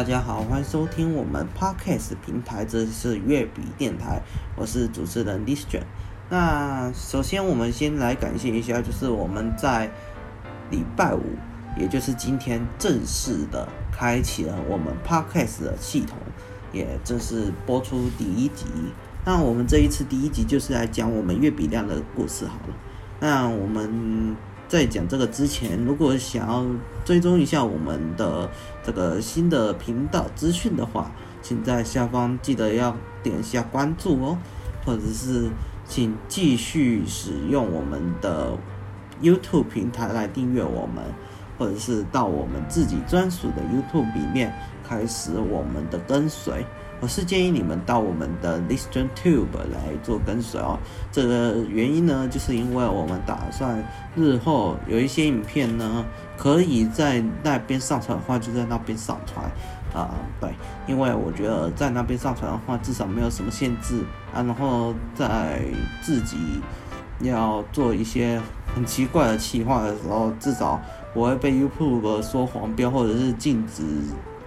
大家好，欢迎收听我们 Podcast 平台，这里是粤笔电台，我是主持人 Listen。那首先我们先来感谢一下，就是我们在礼拜五，也就是今天正式的开启了我们 Podcast 的系统，也正式播出第一集。那我们这一次第一集就是来讲我们粤笔量的故事好了。那我们。在讲这个之前，如果想要追踪一下我们的这个新的频道资讯的话，请在下方记得要点一下关注哦，或者是请继续使用我们的 YouTube 平台来订阅我们，或者是到我们自己专属的 YouTube 里面开始我们的跟随。我是建议你们到我们的 ListenTube 来做跟随哦。这个原因呢，就是因为我们打算日后有一些影片呢，可以在那边上传的话，就在那边上传啊。对，因为我觉得在那边上传的话，至少没有什么限制啊。然后在自己要做一些很奇怪的企划的时候，至少不会被 YouTube 说黄标或者是禁止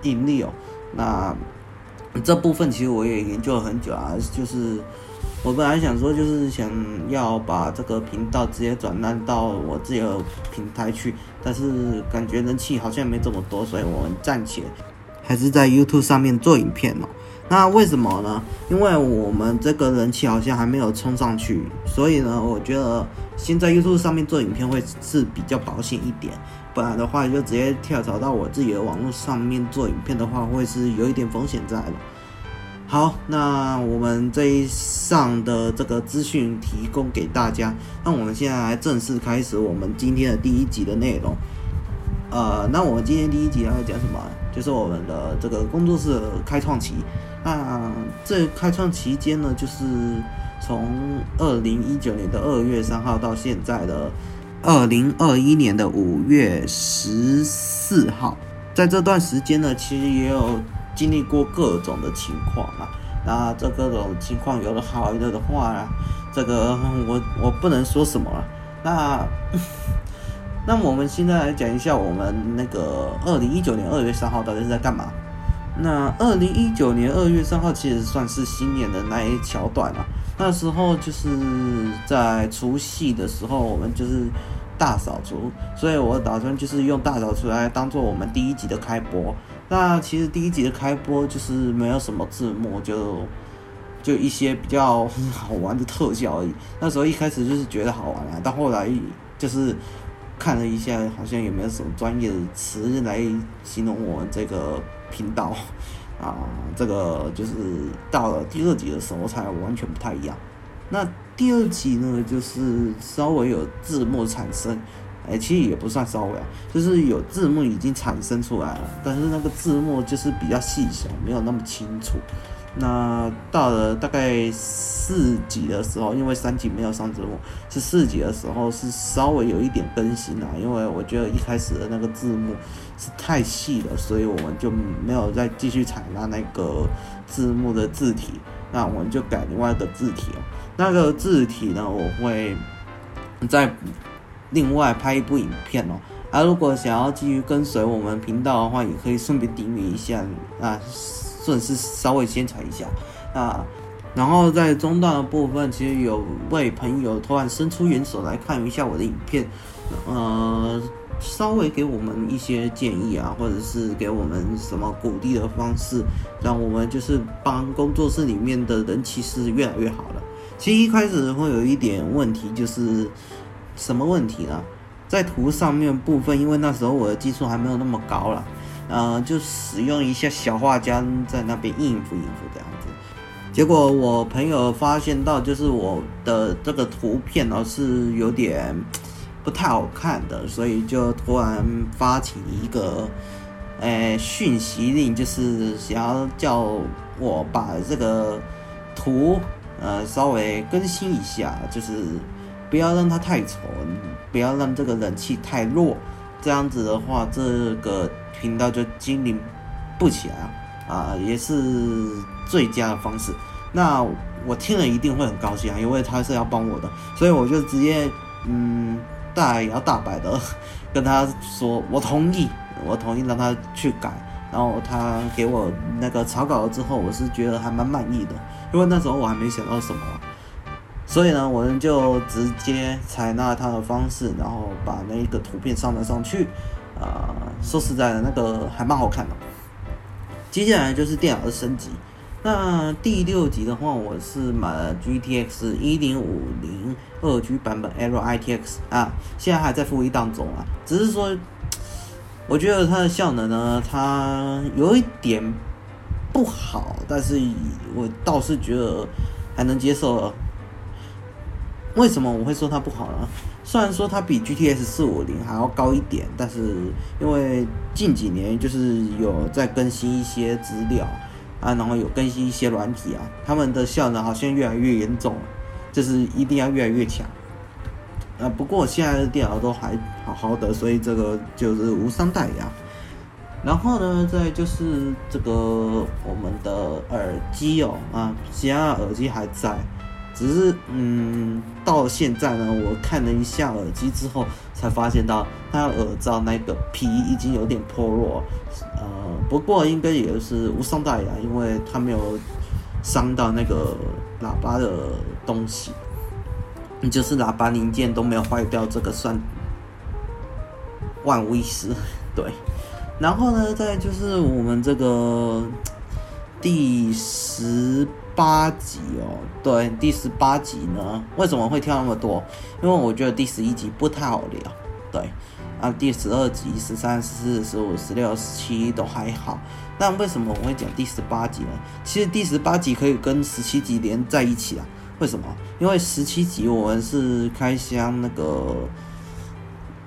盈利哦。那。这部分其实我也研究了很久啊，就是我本来想说，就是想要把这个频道直接转让到我自己的平台去，但是感觉人气好像没这么多，所以我们暂且还是在 YouTube 上面做影片哦。那为什么呢？因为我们这个人气好像还没有冲上去，所以呢，我觉得先在 YouTube 上面做影片会是比较保险一点。不然的话，就直接跳槽到我自己的网络上面做影片的话，会是有一点风险在的。好，那我们这一上的这个资讯提供给大家。那我们现在来正式开始我们今天的第一集的内容。呃，那我们今天第一集要讲什么？就是我们的这个工作室的开创期。那这开创期间呢，就是从二零一九年的二月三号到现在的。二零二一年的五月十四号，在这段时间呢，其实也有经历过各种的情况啊。那这各种情况有的好，有的的话，这个我我不能说什么了。那 那我们现在来讲一下，我们那个二零一九年二月三号到底是在干嘛？那二零一九年二月三号其实算是新年的那一桥段了。那时候就是在除夕的时候，我们就是大扫除，所以我打算就是用大扫除来当做我们第一集的开播。那其实第一集的开播就是没有什么字幕，就就一些比较好玩的特效而已。那时候一开始就是觉得好玩啊，到后来就是看了一下，好像也没有什么专业的词来形容我们这个频道。啊，这个就是到了第二集的时候才完全不太一样。那第二集呢，就是稍微有字幕产生，哎，其实也不算稍微啊，就是有字幕已经产生出来了，但是那个字幕就是比较细小，没有那么清楚。那到了大概四集的时候，因为三集没有上字幕，是四集的时候是稍微有一点更新啊。因为我觉得一开始的那个字幕是太细了，所以我们就没有再继续采纳那个字幕的字体，那我们就改另外一个字体哦。那个字体呢，我会再另外拍一部影片哦。啊，如果想要继续跟随我们频道的话，也可以顺便订阅一下啊。顺势稍微宣传一下啊，然后在中段的部分，其实有位朋友突然伸出援手来看一下我的影片，呃，稍微给我们一些建议啊，或者是给我们什么鼓励的方式，让我们就是帮工作室里面的人气是越来越好了。其实一开始会有一点问题，就是什么问题呢？在图上面部分，因为那时候我的技术还没有那么高了。呃，就使用一下小画家在那边应付应付这样子，结果我朋友发现到，就是我的这个图片呢是有点不太好看的，所以就突然发起一个，诶讯息令，就是想要叫我把这个图呃稍微更新一下，就是不要让它太丑，不要让这个人气太弱。这样子的话，这个频道就经营不起来啊，啊也是最佳的方式。那我听了一定会很高兴啊，因为他是要帮我的，所以我就直接嗯大摇大摆的跟他说，我同意，我同意让他去改。然后他给我那个草稿了之后，我是觉得还蛮满意的，因为那时候我还没想到什么，所以呢，我们就直接采纳他的方式，然后把那个图片上了上去。啊、呃，说实在的，那个还蛮好看的。接下来就是电脑的升级。那第六集的话，我是买了 GTX 一零五零二 G 版本 L I T X 啊，现在还在服役当中啊。只是说，我觉得它的效能呢，它有一点不好，但是我倒是觉得还能接受。为什么我会说它不好呢？虽然说它比 G T S 四五零还要高一点，但是因为近几年就是有在更新一些资料啊，然后有更新一些软体啊，他们的效能好像越来越严重了，就是一定要越来越强。啊，不过现在的电脑都还好好的，所以这个就是无伤大雅。然后呢，再就是这个我们的耳机哦，啊，其他耳机还在。只是，嗯，到现在呢，我看了一下耳机之后，才发现到它耳罩那个皮已经有点脱落，呃，不过应该也是无伤大雅，因为它没有伤到那个喇叭的东西，就是喇叭零件都没有坏掉，这个算万无一失。对，然后呢，再就是我们这个第十。八集哦，对，第十八集呢，为什么会跳那么多？因为我觉得第十一集不太好聊，对，啊，第十二集、十三、十四、十五、十六、十七都还好，那为什么我会讲第十八集呢？其实第十八集可以跟十七集连在一起啊，为什么？因为十七集我们是开箱那个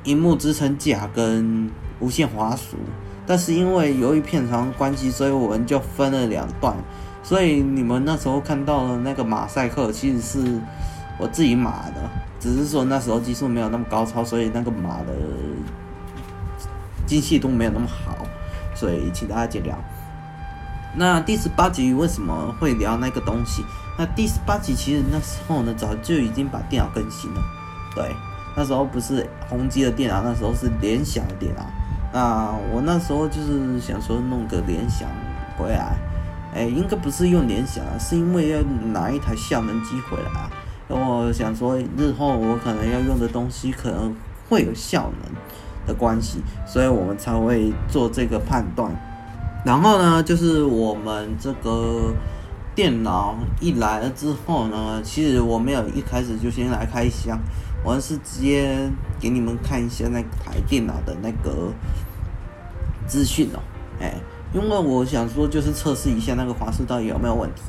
荧幕支撑架跟无线滑鼠，但是因为由于片长关系，所以我们就分了两段。所以你们那时候看到的那个马赛克，其实是我自己码的，只是说那时候技术没有那么高超，所以那个码的精细度没有那么好，所以请大家见谅。那第十八集为什么会聊那个东西？那第十八集其实那时候呢，早就已经把电脑更新了。对，那时候不是宏基的电脑，那时候是联想的电脑。那我那时候就是想说弄个联想回来。哎，应该不是用联想啊，是因为要拿一台效能机回来啊。然后我想说，日后我可能要用的东西可能会有效能的关系，所以我们才会做这个判断。然后呢，就是我们这个电脑一来了之后呢，其实我没有一开始就先来开箱，我是直接给你们看一下那台电脑的那个资讯哦，哎。因为我想说，就是测试一下那个滑鼠到底有没有问题。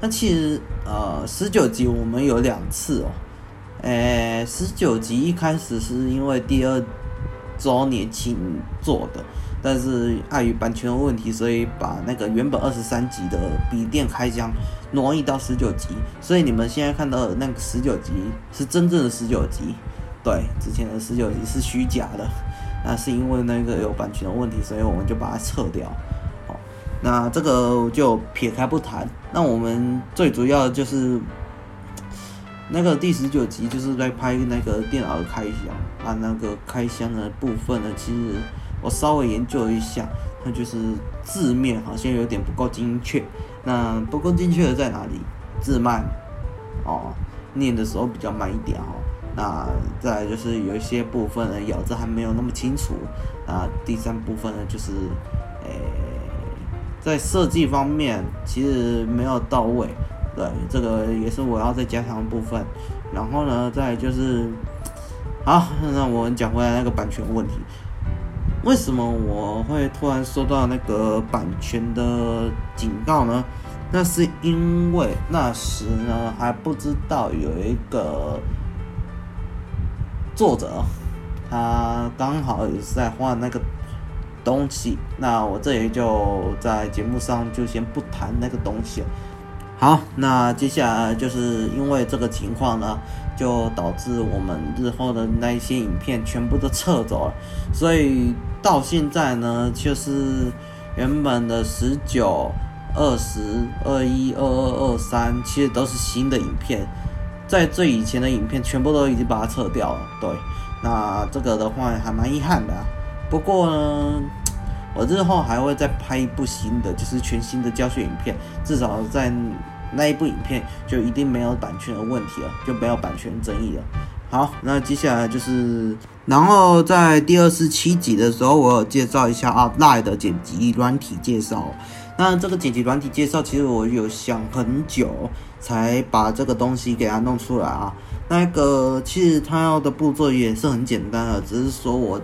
那其实，呃，十九集我们有两次哦。诶，十九集一开始是因为第二周年庆做的，但是碍于版权的问题，所以把那个原本二十三集的笔电开箱挪移到十九集。所以你们现在看到的那个十九集是真正的十九集，对，之前的十九集是虚假的。那是因为那个有版权的问题，所以我们就把它撤掉。那这个就撇开不谈。那我们最主要的就是那个第十九集，就是在拍那个电脑的开箱啊。那个开箱的部分呢，其实我稍微研究一下，它就是字面好像有点不够精确。那不够精确的在哪里？字慢哦，念的时候比较慢一点哦。那再就是有一些部分呢，咬字还没有那么清楚。那第三部分呢，就是诶。在设计方面，其实没有到位，对，这个也是我要再加强的部分。然后呢，再就是，好，那我们讲回来那个版权问题，为什么我会突然收到那个版权的警告呢？那是因为那时呢还不知道有一个作者，他刚好也是在画那个。东西，那我这里就在节目上就先不谈那个东西。好，那接下来就是因为这个情况呢，就导致我们日后的那一些影片全部都撤走了，所以到现在呢，就是原本的十九、二十、二一、二二、二三，其实都是新的影片，在最以前的影片全部都已经把它撤掉了。对，那这个的话还蛮遗憾的啊。不过呢，我日后还会再拍一部新的，就是全新的教学影片，至少在那一部影片就一定没有版权的问题了，就没有版权争议了。好，那接下来就是，然后在第二十七集的时候，我有介绍一下 Outline 的剪辑软体介绍。那这个剪辑软体介绍，其实我有想很久才把这个东西给它弄出来啊。那个其实它要的步骤也是很简单的，只是说我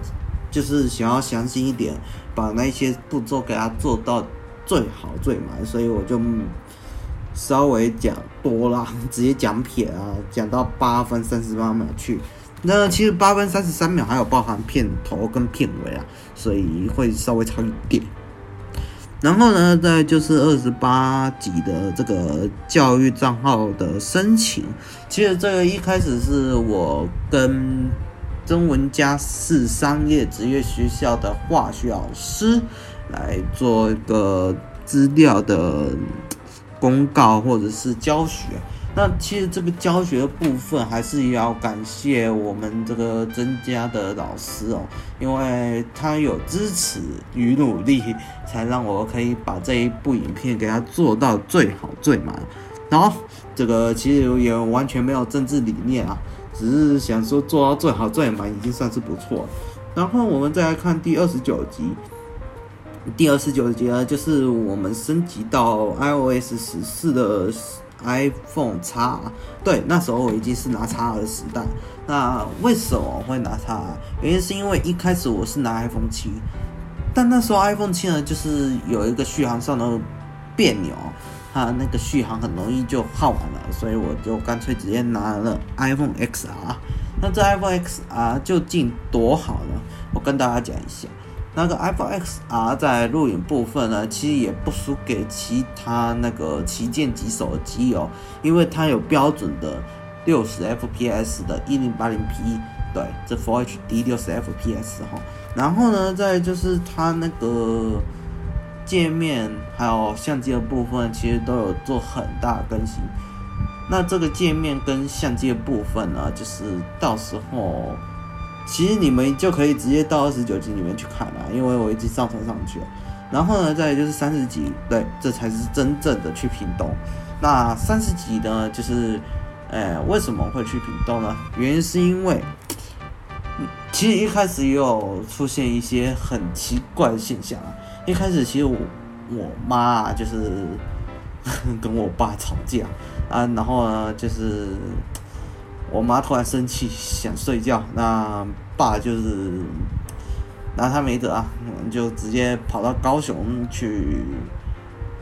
就是想要详细一点，把那些步骤给它做到最好最满，所以我就。稍微讲多了，直接讲撇啊，讲到八分三十八秒去。那其实八分三十三秒还有包含片头跟片尾啊，所以会稍微长一点。然后呢，再就是二十八集的这个教育账号的申请。其实这个一开始是我跟曾文佳是商业职业学校的化学老师来做一个资料的。公告或者是教学，那其实这个教学的部分还是要感谢我们这个曾家的老师哦，因为他有支持与努力，才让我可以把这一部影片给他做到最好最满。然后这个其实也完全没有政治理念啊，只是想说做到最好最满已经算是不错。然后我们再来看第二十九集。第二十九集呢，就是我们升级到 iOS 十四的 iPhone X。对，那时候我已经是拿 X 的时代。那为什么会拿 X？原因是因为一开始我是拿 iPhone 七，但那时候 iPhone 七呢，就是有一个续航上的别扭，它那个续航很容易就耗完了，所以我就干脆直接拿了 iPhone XR。那这 iPhone XR 究竟多好呢？我跟大家讲一下。那个 iPhone XR 在录影部分呢，其实也不输给其他那个旗舰级手机哦，因为它有标准的六十 FPS 的一零八零 P，对，这 Full HD 六十 FPS 哈。然后呢，再就是它那个界面还有相机的部分，其实都有做很大更新。那这个界面跟相机的部分呢，就是到时候。其实你们就可以直接到二十九集里面去看了，因为我已经上传上去了。然后呢，再就是三十集，对，这才是真正的去屏东。那三十集呢，就是，呃，为什么会去屏东呢？原因是因为，其实一开始也有出现一些很奇怪的现象啊。一开始其实我我妈，就是 跟我爸吵架啊，然后呢就是。我妈突然生气，想睡觉，那爸就是拿他没辙啊，就直接跑到高雄去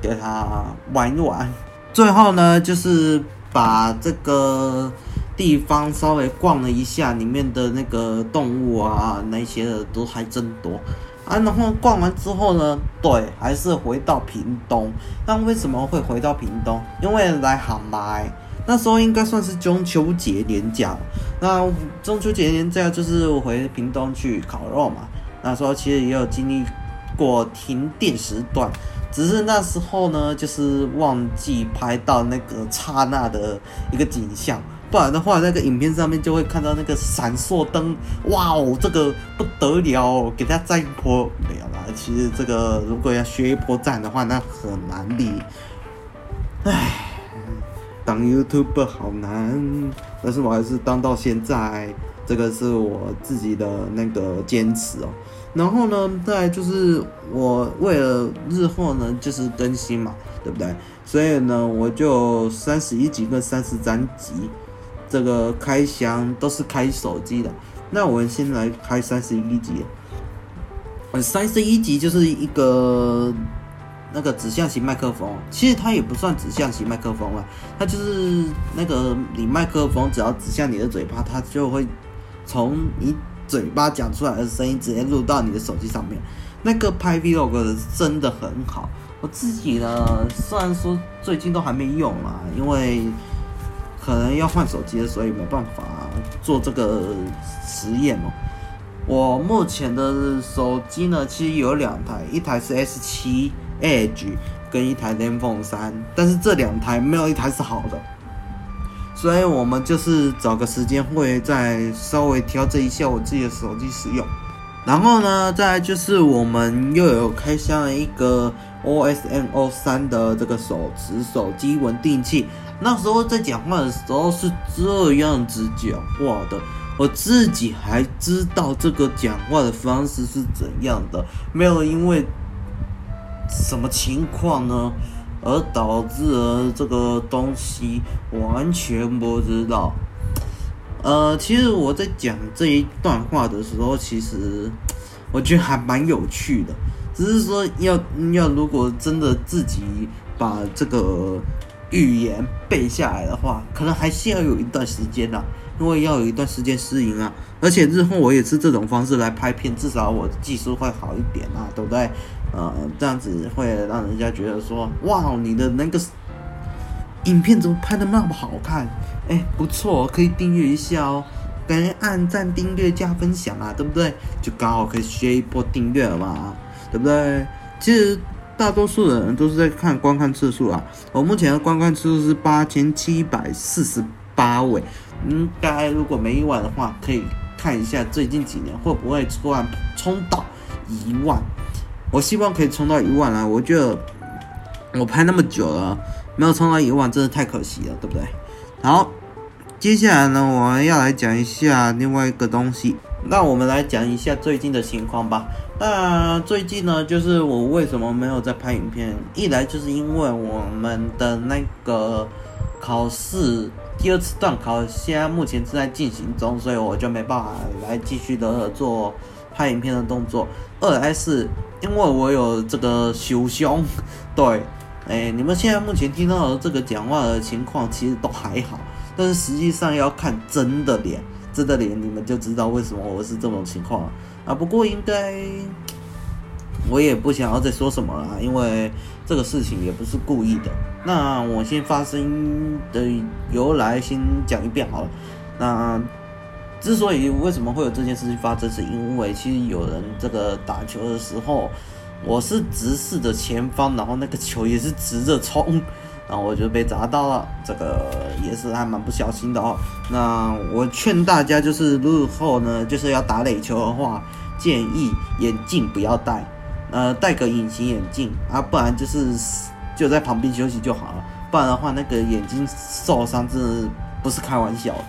给他玩一玩。最后呢，就是把这个地方稍微逛了一下，里面的那个动物啊，那些的都还真多啊。然后逛完之后呢，对，还是回到屏东。那为什么会回到屏东？因为来航麦。那时候应该算是中秋节连假，那中秋节连假就是回屏东去烤肉嘛。那时候其实也有经历过停电时段，只是那时候呢，就是忘记拍到那个刹那的一个景象，不然的话，那个影片上面就会看到那个闪烁灯，哇哦，这个不得了，给他赞一波没有啦。其实这个如果要学一波赞的话，那很难的，唉。当 YouTube 好难，但是我还是当到现在，这个是我自己的那个坚持哦。然后呢，再就是我为了日后呢，就是更新嘛，对不对？所以呢，我就三十一集跟三十三集这个开箱都是开手机的。那我们先来开三十一集，三十一集就是一个。那个指向型麦克风，其实它也不算指向型麦克风了，它就是那个你麦克风只要指向你的嘴巴，它就会从你嘴巴讲出来的声音直接录到你的手机上面。那个拍 Vlog 的真的很好，我自己呢，虽然说最近都还没用啊，因为可能要换手机，所以没办法做这个实验哦。我目前的手机呢，其实有两台，一台是 S 七。Edge 跟一台 ZenFone 3，但是这两台没有一台是好的，所以我们就是找个时间会再稍微调整一下我自己的手机使用。然后呢，再就是我们又有开箱了一个 OSMO 三的这个手持手机稳定器。那时候在讲话的时候是这样子讲话的，我自己还知道这个讲话的方式是怎样的，没有因为什么情况呢，而导致了这个东西完全不知道。呃，其实我在讲这一段话的时候，其实我觉得还蛮有趣的。只是说要要，如果真的自己把这个语言背下来的话，可能还是要有一段时间呐，因为要有一段时间适应啊。而且日后我也是这种方式来拍片，至少我技术会好一点啊，对不对？呃，这样子会让人家觉得说，哇，你的那个。影片怎么拍的那么好看？哎、不错，可以订阅一下哦，赶紧按赞、订阅、加分享啊，对不对？就刚好可以学一波订阅了嘛，对不对？其实大多数的人都是在看观看次数啊，我目前的观看次数是八千七百四十八位，应该如果没意外的话，可以看一下最近几年会不会突然冲到一万。我希望可以冲到一万啊！我觉得我拍那么久了。没有冲到一万，真的太可惜了，对不对？好，接下来呢，我们要来讲一下另外一个东西。那我们来讲一下最近的情况吧。那最近呢，就是我为什么没有在拍影片？一来就是因为我们的那个考试第二次段考现在目前正在进行中，所以我就没办法来继续的做拍影片的动作。二来是因为我有这个修胸，对。哎，你们现在目前听到的这个讲话的情况，其实都还好，但是实际上要看真的脸，真的脸，你们就知道为什么我是这种情况啊。不过应该我也不想要再说什么了，因为这个事情也不是故意的。那我先发声音的由来先讲一遍好了。那之所以为什么会有这件事情发生，是因为其实有人这个打球的时候。我是直视着前方，然后那个球也是直着冲，然后我就被砸到了，这个也是还蛮不小心的哦。那我劝大家就是日后呢，就是要打垒球的话，建议眼镜不要戴，呃，戴个隐形眼镜啊，不然就是就在旁边休息就好了，不然的话那个眼睛受伤真的不是开玩笑的。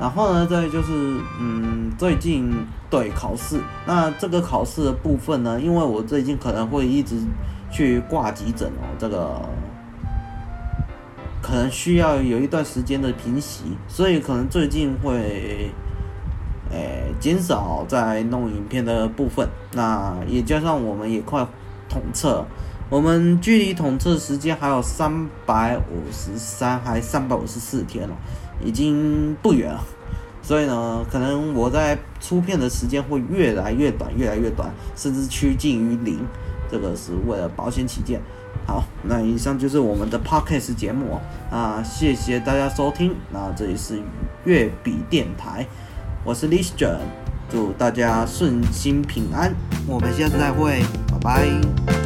然后呢，再就是，嗯，最近对考试，那这个考试的部分呢，因为我最近可能会一直去挂急诊哦，这个可能需要有一段时间的平息，所以可能最近会，诶，减少在弄影片的部分。那也加上我们也快统测，我们距离统测时间还有三百五十三还三百五十四天了。已经不远了，所以呢，可能我在出片的时间会越来越短，越来越短，甚至趋近于零。这个是为了保险起见。好，那以上就是我们的 Podcast 节目啊，谢谢大家收听。那这里是粤笔电台，我是 List，祝大家顺心平安，我们下次再会，拜拜。